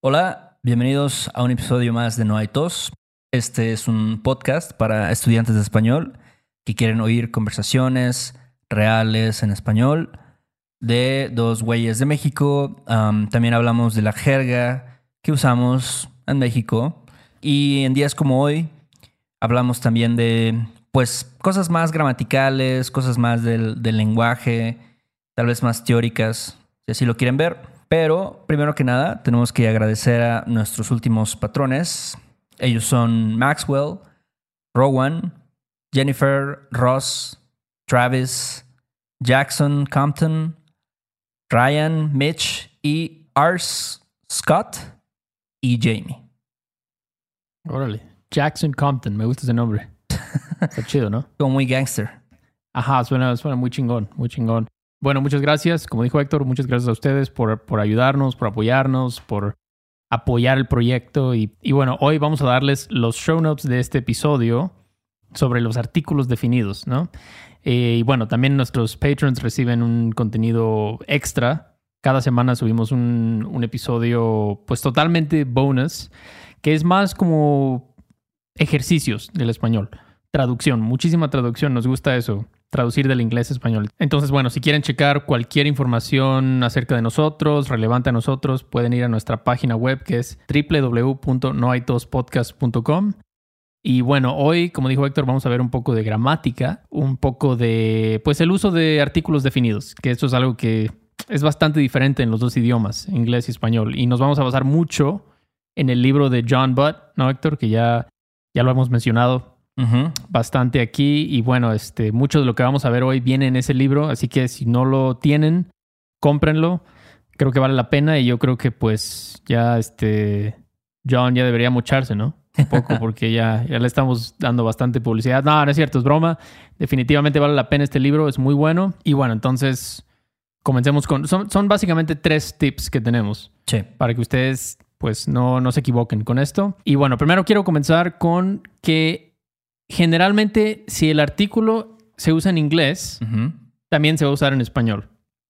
Hola, bienvenidos a un episodio más de No hay tos. Este es un podcast para estudiantes de español que quieren oír conversaciones reales en español de dos güeyes de México. También hablamos de la jerga que usamos en México. Y en días como hoy hablamos también de pues cosas más gramaticales, cosas más del, del lenguaje, tal vez más teóricas, si así lo quieren ver. Pero primero que nada, tenemos que agradecer a nuestros últimos patrones. Ellos son Maxwell, Rowan, Jennifer, Ross, Travis, Jackson, Compton, Ryan, Mitch y Ars, Scott y Jamie. Órale. Jackson Compton, me gusta ese nombre. Está chido, ¿no? Como muy gangster. Ajá, suena, suena muy chingón, muy chingón. Bueno, muchas gracias. Como dijo Héctor, muchas gracias a ustedes por, por ayudarnos, por apoyarnos, por apoyar el proyecto. Y, bueno, hoy vamos a darles los show notes de este episodio sobre los artículos definidos, ¿no? Eh, y bueno, también nuestros patrons reciben un contenido extra. Cada semana subimos un, un episodio pues totalmente bonus, que es más como ejercicios del español. Traducción, muchísima traducción, nos gusta eso traducir del inglés a español. Entonces, bueno, si quieren checar cualquier información acerca de nosotros, relevante a nosotros, pueden ir a nuestra página web que es www.noaitospodcast.com. Y bueno, hoy, como dijo Héctor, vamos a ver un poco de gramática, un poco de, pues, el uso de artículos definidos, que esto es algo que es bastante diferente en los dos idiomas, inglés y español. Y nos vamos a basar mucho en el libro de John Butt, ¿no, Héctor? Que ya, ya lo hemos mencionado bastante aquí. Y bueno, este, mucho de lo que vamos a ver hoy viene en ese libro, así que si no lo tienen, cómprenlo. Creo que vale la pena y yo creo que pues ya este John ya debería mocharse, ¿no? Un poco porque ya, ya le estamos dando bastante publicidad. No, no es cierto, es broma. Definitivamente vale la pena este libro, es muy bueno. Y bueno, entonces comencemos con... Son, son básicamente tres tips que tenemos. Sí. Para que ustedes pues no, no se equivoquen con esto. Y bueno, primero quiero comenzar con que generalmente, si el artículo se usa en inglés, también se va a usar en español.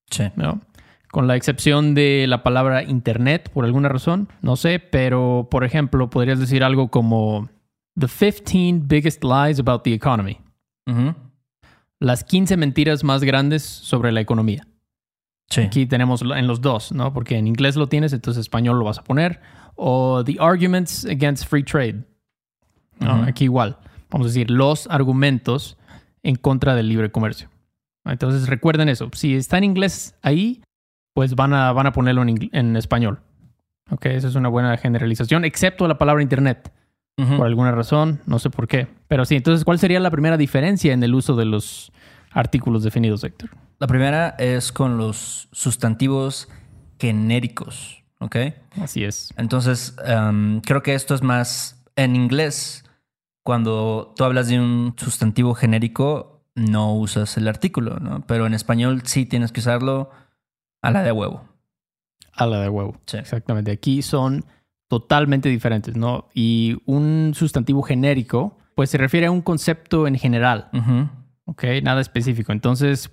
Sí. ¿no? Con la excepción de la palabra internet, por alguna razón, no sé, pero por ejemplo, podrías decir algo como The 15 biggest lies about the economy. Las 15 mentiras más grandes sobre la economía. Sí. Aquí tenemos en los dos, ¿no? Porque en inglés lo tienes, entonces en español lo vas a poner. O The arguments against free trade. Aquí igual vamos a decir, los argumentos en contra del libre comercio. Entonces recuerden eso. Si está en inglés ahí, pues van a, van a ponerlo en, español. Ok, esa es una buena generalización, excepto la palabra Internet. Por alguna razón, no sé por qué. Pero sí, entonces, ¿cuál sería la primera diferencia en el uso de los artículos definidos, Héctor? La primera es con los sustantivos genéricos, ¿ok? Así es. Entonces, um, creo que esto es más en inglés cuando tú hablas de un sustantivo genérico, no usas el artículo, ¿no? Pero en español sí tienes que usarlo a la de huevo. A la de huevo. Sí. Exactamente. Aquí son totalmente diferentes, ¿no? Y un sustantivo genérico, pues se refiere a un concepto en general. ¿Ok? Nada específico. Entonces,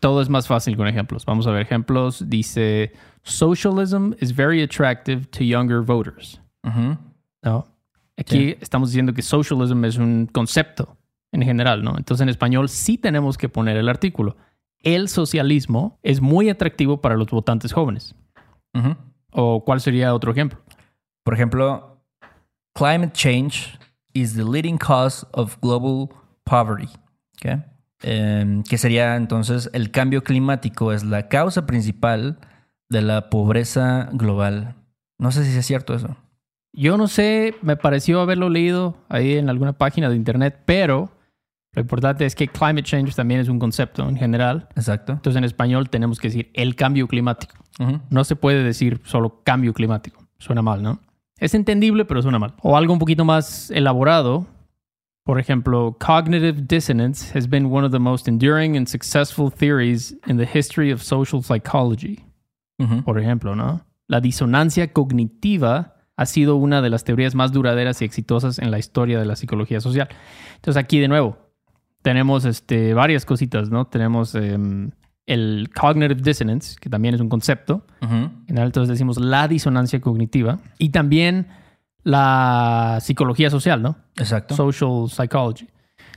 todo es más fácil con ejemplos. Vamos a ver ejemplos. Dice, socialism is very attractive to younger voters. ¿No? Aquí estamos diciendo que socialism es un concepto en general, ¿no? Entonces en español sí tenemos que poner el artículo. El socialismo es muy atractivo para los votantes jóvenes. ¿O cuál sería otro ejemplo? Por ejemplo, climate change is the leading cause of global poverty. ¿okay? Em, que sería entonces el cambio climático es la causa principal de la pobreza global. No sé si es cierto eso. Yo no sé, me pareció haberlo leído ahí en alguna página de internet, pero lo importante es que climate change también es un concepto en general. Exacto. Entonces en español tenemos que decir el cambio climático. No se puede decir solo cambio climático. Suena mal, ¿no? Es entendible, pero suena mal. O algo un poquito más elaborado. Por ejemplo, cognitive dissonance has been one of the most enduring and successful theories in the history of social psychology. Por ejemplo, ¿no? La disonancia cognitiva ha sido una de las teorías más duraderas y exitosas en la historia de la psicología social. Entonces aquí de nuevo tenemos este, varias cositas, ¿no? Tenemos em, el cognitive dissonance, que también es un concepto. Ujú. En general, entonces decimos la disonancia cognitiva. Y también la psicología social, ¿no? Exacto. Social psychology.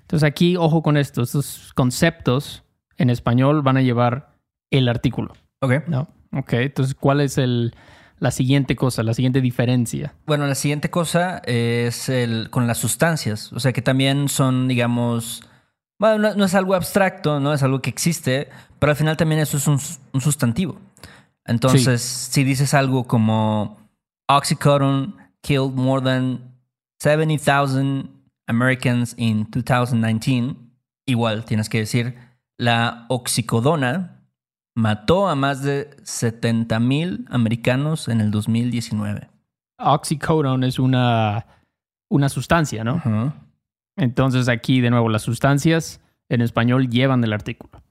Entonces aquí, ojo con esto, estos conceptos en español van a llevar el artículo, ok. ¿no? Ok, entonces, ¿cuál es el, la siguiente cosa, la siguiente diferencia? Bueno, la siguiente cosa es el con las sustancias. O sea, que también son, digamos. Bueno, no, no es algo abstracto, no es algo que existe, pero al final también eso es un, un sustantivo. Entonces, si dices algo como Oxycodone killed more than 70,000 Americans in 2019, igual tienes que decir la oxicodona mató a más de 70,000 americanos en el 2019. Oxycodone es una, una sustancia, ¿no? Entonces aquí, de nuevo, las sustancias en español llevan el artículo.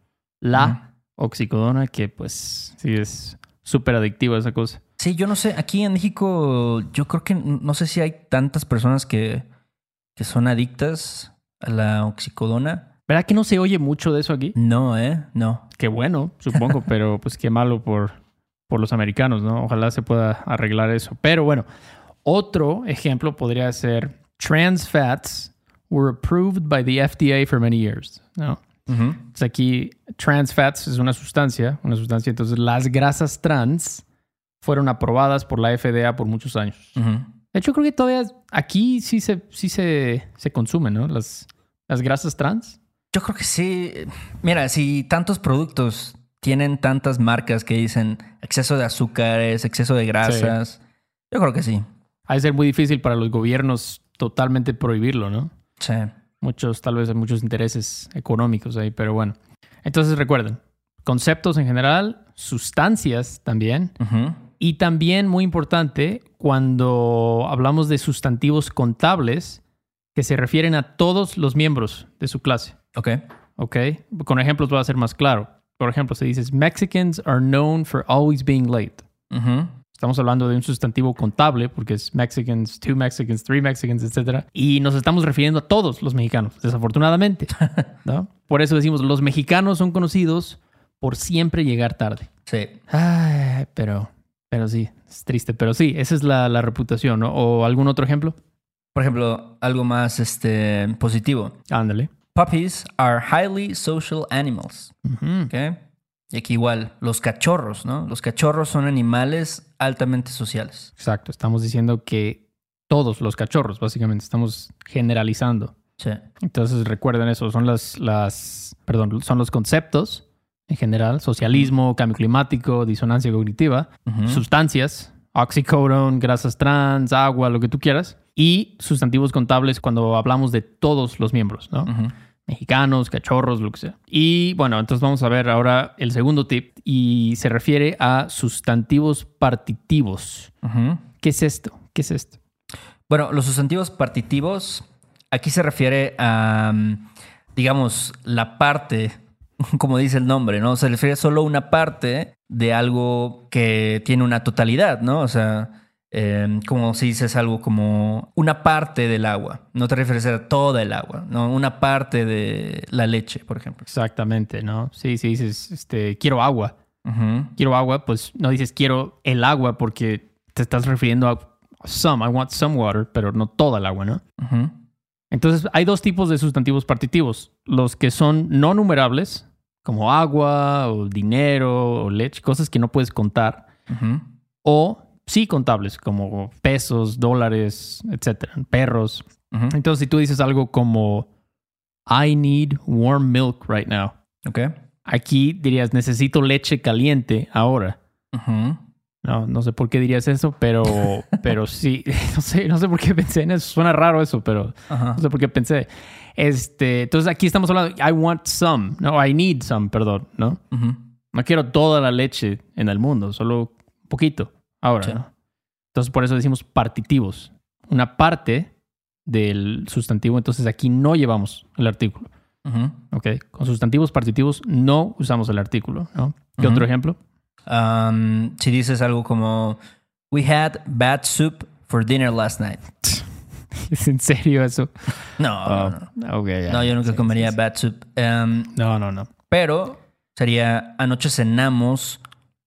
La oxicodona, que pues sí es súper adictiva esa cosa. Sí, yo no sé, aquí en México yo creo que no sé si hay tantas personas que, que son adictas a la oxicodona. ¿Verdad que no se oye mucho de eso aquí? No, ¿eh? No. Qué bueno, supongo, pero pues qué malo por, por los americanos, ¿no? Ojalá se pueda arreglar eso. Pero bueno, otro ejemplo podría ser trans fats were approved by the FDA for many years, ¿no? Ujú. Entonces aquí trans fats es una sustancia, una sustancia, entonces las grasas trans fueron aprobadas por la FDA por muchos años. De hecho, creo que todavía aquí sí se, sí se, se consumen, ¿no? Las, las grasas trans. Yo creo que sí. Mira, si tantos productos tienen tantas marcas que dicen exceso de azúcares, exceso de grasas, yo creo que sí. Ha de ser muy difícil para los gobiernos totalmente prohibirlo, ¿no? Sí. Muchos, tal vez hay muchos intereses económicos ahí, pero bueno. Entonces recuerden, conceptos en general, sustancias también, y también muy importante cuando hablamos de sustantivos contables que se refieren a todos los miembros de su clase, Ok. ¿ok? Con ejemplos va a ser más claro. Por ejemplo, se dice Mexicans are known for always being late. Estamos hablando de un sustantivo contable porque es Mexicans, two Mexicans, three Mexicans, etc. Y nos estamos refiriendo a todos los mexicanos, desafortunadamente. ¿no? Por eso decimos, los mexicanos son conocidos por siempre llegar tarde. Sí. Ay, pero, pero sí, es triste. Pero sí, esa es la, la reputación, ¿no? ¿O algún otro ejemplo? Por ejemplo, algo más este, positivo. Ándale. Puppies are highly social animals. Ujú. ¿ok? Y aquí igual, los cachorros, ¿no? Los cachorros son animales altamente sociales. Exacto, estamos diciendo que todos los cachorros, básicamente, estamos generalizando. Sí. Entonces recuerden eso, son las, las, perdón, son los conceptos en general, socialismo, cambio climático, disonancia cognitiva, sustancias, oxycodone, grasas trans, agua, lo que tú quieras, y sustantivos contables cuando hablamos de todos los miembros, ¿no? Mexicanos, cachorros, lo que sea. Y bueno, entonces vamos a ver ahora el segundo tip y se refiere a sustantivos partitivos. ¿Qué es esto? ¿Qué es esto? Bueno, los sustantivos partitivos, aquí se refiere a, mm, digamos, la parte, como dice el nombre, ¿no? Se refiere solo a una parte de algo que tiene una totalidad, ¿no? O sea, eh, como si dices algo como una parte del agua, no te refieres a toda el agua, ¿no? Una parte de la leche, por ejemplo. Exactamente, ¿no? Sí, sí, dices, este, quiero agua. Quiero agua, pues no dices quiero el agua porque te estás refiriendo a some, I want some water, pero no toda el agua, ¿no? Entonces hay dos tipos de sustantivos partitivos, los que son no numerables, como agua o dinero o leche, cosas que no puedes contar, o sí contables, como pesos, dólares, etcétera, perros. Ujú. Entonces si tú dices algo como I need warm milk right now, Ok. aquí dirías necesito leche caliente ahora. Ujú. No, no sé por qué dirías eso, pero, pero sí, no sé, no sé por qué pensé en eso. Suena raro eso, pero Ajá. no sé por qué pensé. Este, entonces aquí estamos hablando, I want some, no, I need some, perdón, ¿no? No quiero toda la leche en el mundo, solo un poquito ahora, Sí. ¿no? Entonces por eso decimos partitivos. Una parte del sustantivo, entonces aquí no llevamos el artículo, Ujú. ¿ok? Con sustantivos partitivos no usamos el artículo, ¿no? ¿Qué otro ejemplo? Um, si dices algo como We had bad soup for dinner last night. ¿Es en serio eso? No, Ah, no, no. ok, ya. No, yo nunca Sí, comería sí, sí. bad soup. Um, No, no, no. pero sería anoche cenamos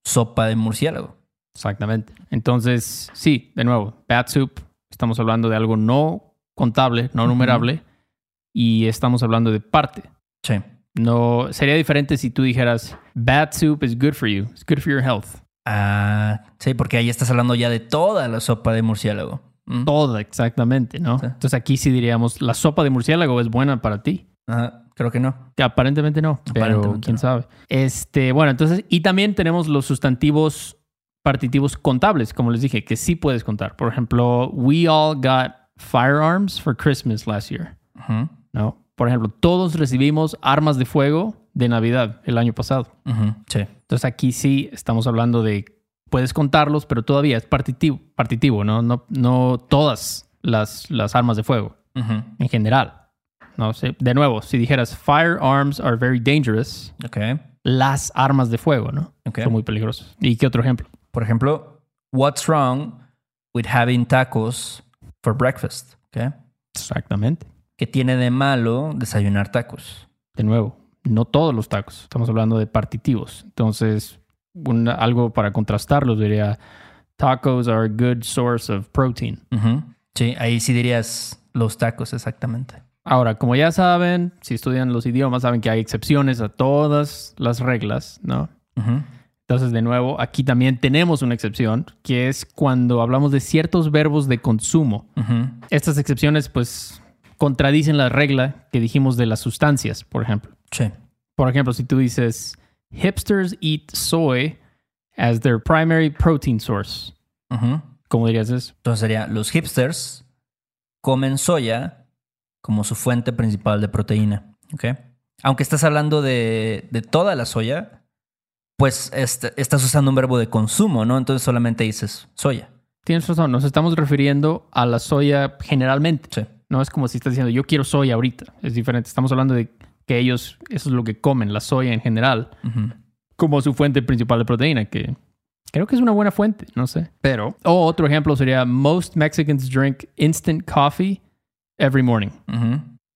sopa de murciélago. Exactamente. Entonces, sí, de nuevo, bad soup, estamos hablando de algo no contable, no numerable, y estamos hablando de parte. Sí. No, sería diferente si tú dijeras, bad soup is good for you, it's good for your health. Ah, sí, porque ahí estás hablando ya de toda la sopa de murciélago. Mm. Toda, exactamente, ¿no? Sí. Entonces aquí sí diríamos, la sopa de murciélago es buena para ti. Ajá, creo que no. Que aparentemente no, pero Aparentemente quién no. sabe. Este, bueno, entonces, y también tenemos los sustantivos partitivos contables, como les dije, que sí puedes contar. Por ejemplo, we all got firearms for Christmas last year, ¿no? Por ejemplo, todos recibimos armas de fuego de Navidad el año pasado. Sí. Entonces aquí sí estamos hablando de puedes contarlos, pero todavía es partitivo, partitivo, ¿no? No, no todas las, las armas de fuego en general. No sé, de nuevo, si dijeras firearms are very dangerous, Ok. las armas de fuego, ¿no? Ok. Son muy peligrosas. ¿Y qué otro ejemplo? Por ejemplo, what's wrong with having tacos for breakfast? Exactamente. ¿Qué tiene de malo desayunar tacos? De nuevo, no todos los tacos. Estamos hablando de partitivos. Entonces, un- algo para contrastarlos diría, tacos are a good source of protein. Sí, ahí sí dirías los tacos, exactamente. Ahora, como ya saben, si estudian los idiomas, saben que hay excepciones a todas las reglas, ¿no? Ujú. Entonces, de nuevo, aquí también tenemos una excepción, que es cuando hablamos de ciertos verbos de consumo. Estas excepciones, pues, contradicen la regla que dijimos de las sustancias, por ejemplo. Sí. Por ejemplo, si tú dices, hipsters eat soy as their primary protein source. ¿Cómo dirías eso? Entonces sería, los hipsters comen soya como su fuente principal de proteína. ¿ok? Aunque estás hablando de, de toda la soya, pues est- estás usando un verbo de consumo, ¿no? Entonces solamente dices soya. Tienes razón, nos estamos refiriendo a la soya generalmente. Sí. No es como si estás diciendo, yo quiero soya ahorita. Es diferente. Estamos hablando de que ellos, eso es lo que comen, la soya en general, como su fuente principal de proteína, que creo que es una buena fuente, no sé. Pero, o otro ejemplo sería, most Mexicans drink instant coffee every morning.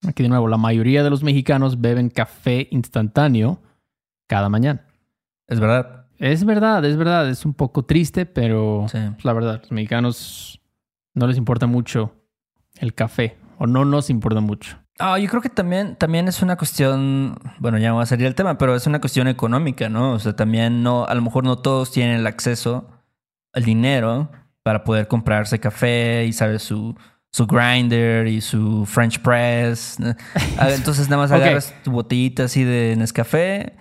Aquí de nuevo, la mayoría de los mexicanos beben café instantáneo cada mañana. Es verdad. Es verdad, es verdad, es un poco triste, pero Sí. es la verdad, los mexicanos no les importa mucho el café, o no nos importa mucho. Ah, yo creo que también, también es una cuestión, bueno, ya me va a salir el tema, pero es una cuestión económica, ¿no? O sea, también no, a lo mejor no todos tienen el acceso al dinero para poder comprarse café y, ¿sabes? Su, su grinder y su French press. Ah, Entonces nada más agarras tu botellita así de Nescafé,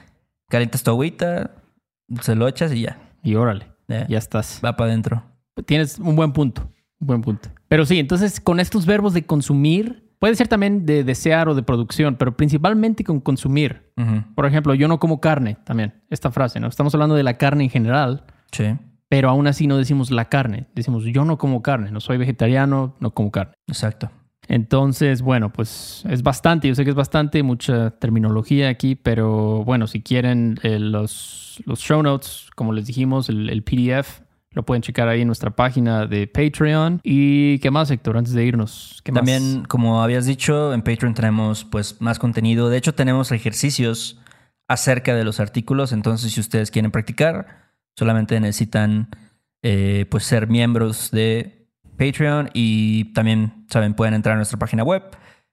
calientas tu agüita, se lo echas y ya. Y órale, ya, ya estás. Va para adentro. Tienes un buen punto, un buen punto. Pero sí, entonces con estos verbos de consumir, puede ser también de desear o de producción, pero principalmente con consumir. Por ejemplo, yo no como carne también, esta frase, ¿no? Estamos hablando de la carne en general, Sí, pero aún así no decimos la carne, decimos yo no como carne, no soy vegetariano, no como carne. exacto. Entonces, bueno, pues es bastante, yo sé que es bastante, mucha terminología aquí, pero bueno, si quieren eh, los, los show notes, como les dijimos, el, el PDF, lo pueden checar ahí en nuestra página de Patreon. ¿Y qué más, Héctor, antes de irnos? ¿Qué más? También, como habías dicho, en Patreon tenemos pues más contenido. De hecho, tenemos ejercicios acerca de los artículos. Entonces, si ustedes quieren practicar, solamente necesitan eh, pues ser miembros de Patreon y también, saben, pueden entrar a nuestra página web,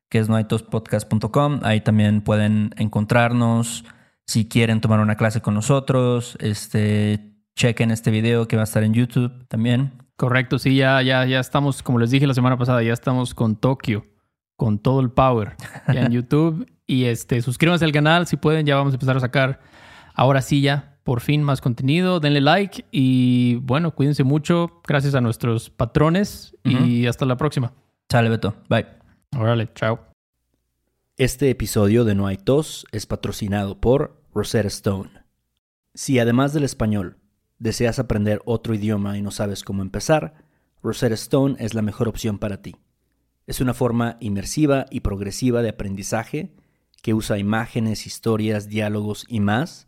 que es noaitospodcast.com. Ahí también pueden encontrarnos. Si quieren tomar una clase con nosotros, este, chequen este video que va a estar en YouTube también. Correcto, sí, ya, ya, ya estamos, como les dije la semana pasada, ya estamos con Tokio, con todo el power ya en YouTube. Y este, suscríbanse al canal si pueden, ya vamos a empezar a sacar ahora sí ya, por fin, más contenido. Denle like y bueno, cuídense mucho. Gracias a nuestros patrones y hasta la próxima. Sale, Beto. Bye. Órale, chao. Este episodio de No hay tos es patrocinado por Rosetta Stone. Si además del español deseas aprender otro idioma y no sabes cómo empezar, Rosetta Stone es la mejor opción para ti. Es una forma inmersiva y progresiva de aprendizaje que usa imágenes, historias, diálogos y más